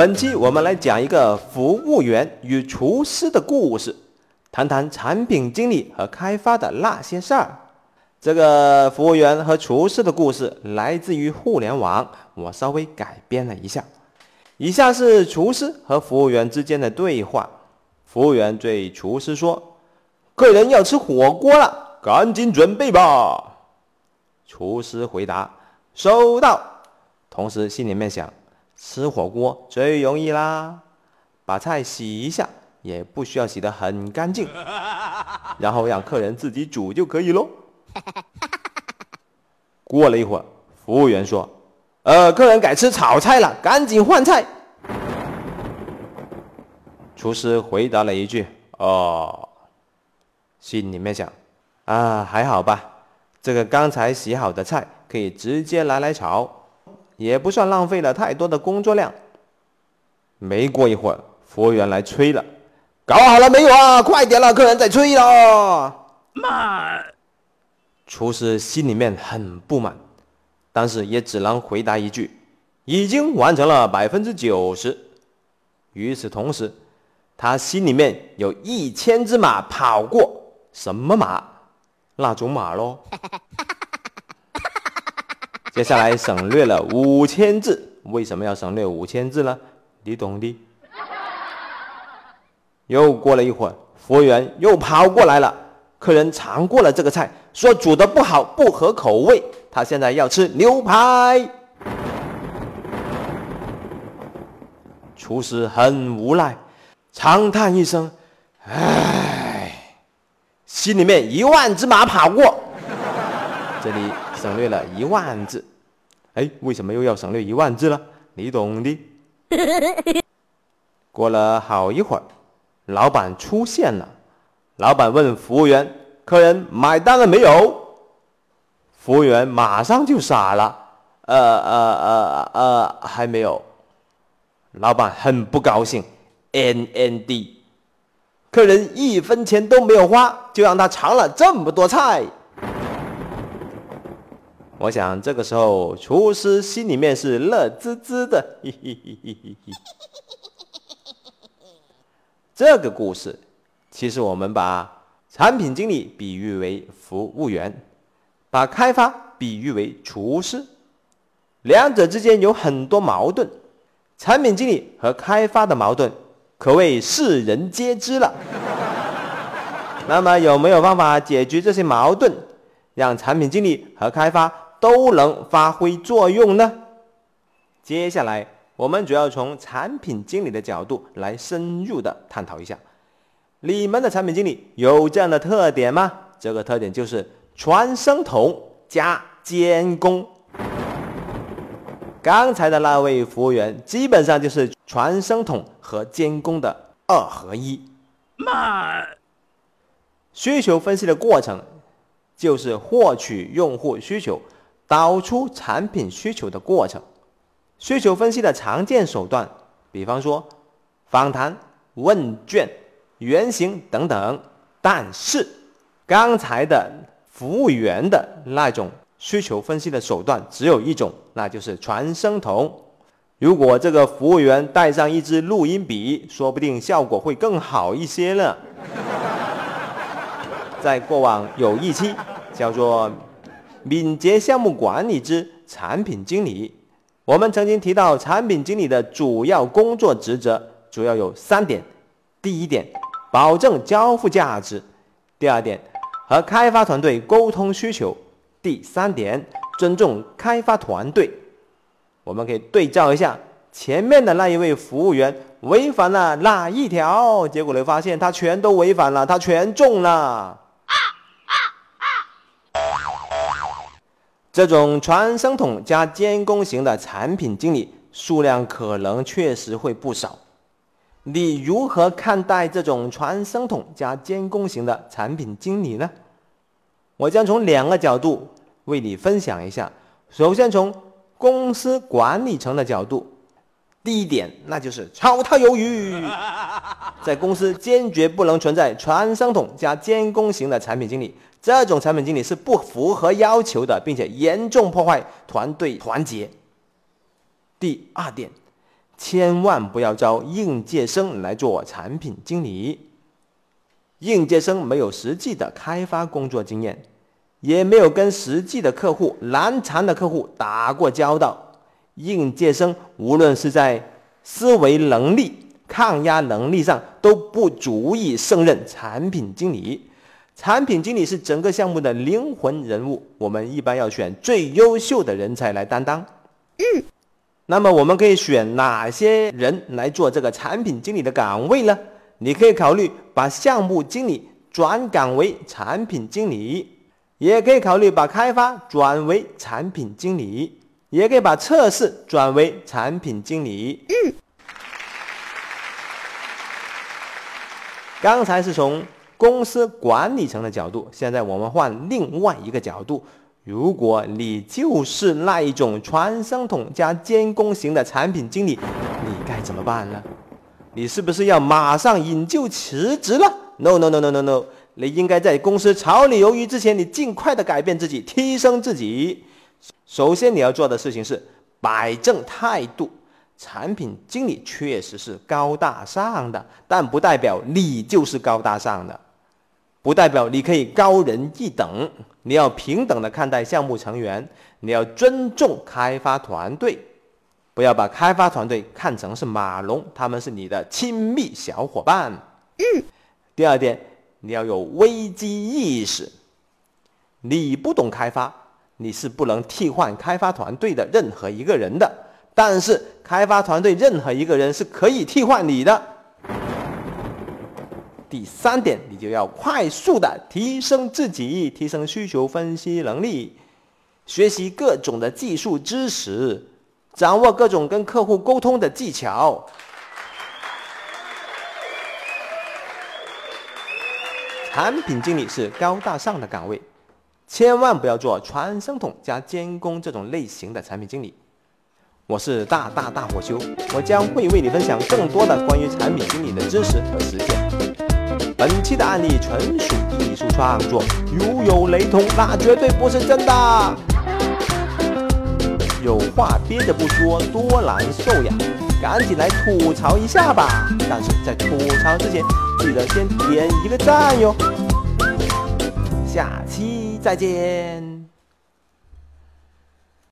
本期我们来讲一个服务员与厨师的故事，谈谈产品经理和开发的那些事儿。这个服务员和厨师的故事来自于互联网，我稍微改编了一下。以下是厨师和服务员之间的对话。服务员对厨师说：“客人要吃火锅了，赶紧准备吧。”厨师回答：“收到。”同时心里面想：“吃火锅最容易啦，把菜洗一下，也不需要洗得很干净，然后让客人自己煮就可以喽。”过了一会儿，服务员说。呃，客人改吃炒菜了，赶紧换菜。厨师回答了一句：“哦。”心里面想：“啊，还好吧，这个刚才洗好的菜可以直接拿来炒，也不算浪费了太多的工作量。”没过一会儿，服务员来催了：“搞好了没有啊？快点了，客人在催了。”慢。厨师心里面很不满。但是也只能回答一句：“已经完成了百分之九十。”与此同时，他心里面有一千只马跑过。什么马？那种马喽。接下来省略了五千字。为什么要省略五千字呢？你懂的。又过了一会儿，服务员又跑过来了。客人尝过了这个菜，说煮的不好，不合口味。他现在要吃牛排。厨师很无奈，长叹一声：“唉，心里面一万只马跑过。”这里省略了一万字。哎，为什么又要省略一万字呢？你懂的。过了好一会儿，老板出现了。老板问服务员：“客人买单了没有？”服务员马上就傻了：“呃呃呃呃，还没有。”老板很不高兴：“N N D，客人一分钱都没有花，就让他尝了这么多菜。”我想这个时候厨师心里面是乐滋滋的。这个故事。其实我们把产品经理比喻为服务员，把开发比喻为厨师，两者之间有很多矛盾。产品经理和开发的矛盾可谓世人皆知了。那么有没有办法解决这些矛盾，让产品经理和开发都能发挥作用呢？接下来我们主要从产品经理的角度来深入的探讨一下。你们的产品经理有这样的特点吗？这个特点就是传声筒加监工。刚才的那位服务员基本上就是传声筒和监工的二合一。慢。需求分析的过程就是获取用户需求、导出产品需求的过程。需求分析的常见手段，比方说访谈、问卷。原型等等，但是刚才的服务员的那种需求分析的手段只有一种，那就是传声筒。如果这个服务员带上一支录音笔，说不定效果会更好一些呢。在过往有一期叫做《敏捷项目管理之产品经理》，我们曾经提到产品经理的主要工作职责主要有三点，第一点。保证交付价值。第二点，和开发团队沟通需求。第三点，尊重开发团队。我们可以对照一下前面的那一位服务员违反了哪一条？结果你会发现他全都违反了，他全中了。这种传声筒加监工型的产品经理数量可能确实会不少。你如何看待这种传声筒加监工型的产品经理呢？我将从两个角度为你分享一下。首先从公司管理层的角度，第一点那就是炒他鱿鱼，在公司坚决不能存在传声筒加监工型的产品经理，这种产品经理是不符合要求的，并且严重破坏团队团结。第二点。千万不要招应届生来做产品经理。应届生没有实际的开发工作经验，也没有跟实际的客户、难缠的客户打过交道。应届生无论是在思维能力、抗压能力上都不足以胜任产品经理。产品经理是整个项目的灵魂人物，我们一般要选最优秀的人才来担当。嗯，那么我们可以选哪些人来做这个产品经理的岗位呢？你可以考虑把项目经理转岗为产品经理，也可以考虑把开发转为产品经理，也可以把测试转为产品经理。嗯，刚才是从公司管理层的角度，现在我们换另外一个角度，如果你就是那一种传声筒加监工型的产品经理，你该怎么办呢？你是不是要马上引咎辞职了？No No No No No No！你应该在公司炒你鱿鱼之前，你尽快的改变自己，提升自己。首先你要做的事情是摆正态度。产品经理确实是高大上的，但不代表你就是高大上的，不代表你可以高人一等。你要平等的看待项目成员，你要尊重开发团队。不要把开发团队看成是马龙，他们是你的亲密小伙伴。嗯。第二点，你要有危机意识。你不懂开发，你是不能替换开发团队的任何一个人的。但是，开发团队任何一个人是可以替换你的。第三点，你就要快速的提升自己，提升需求分析能力，学习各种的技术知识。掌握各种跟客户沟通的技巧。产品经理是高大上的岗位，千万不要做传声筒加监工这种类型的产品经理。我是大大大火球，我将会为你分享更多的关于产品经理的知识和实践。本期的案例纯属艺术创作，如有雷同，那绝对不是真的。有话憋着不说，多难受呀！赶紧来吐槽一下吧！但是在吐槽之前，记得先点一个赞哟。下期再见。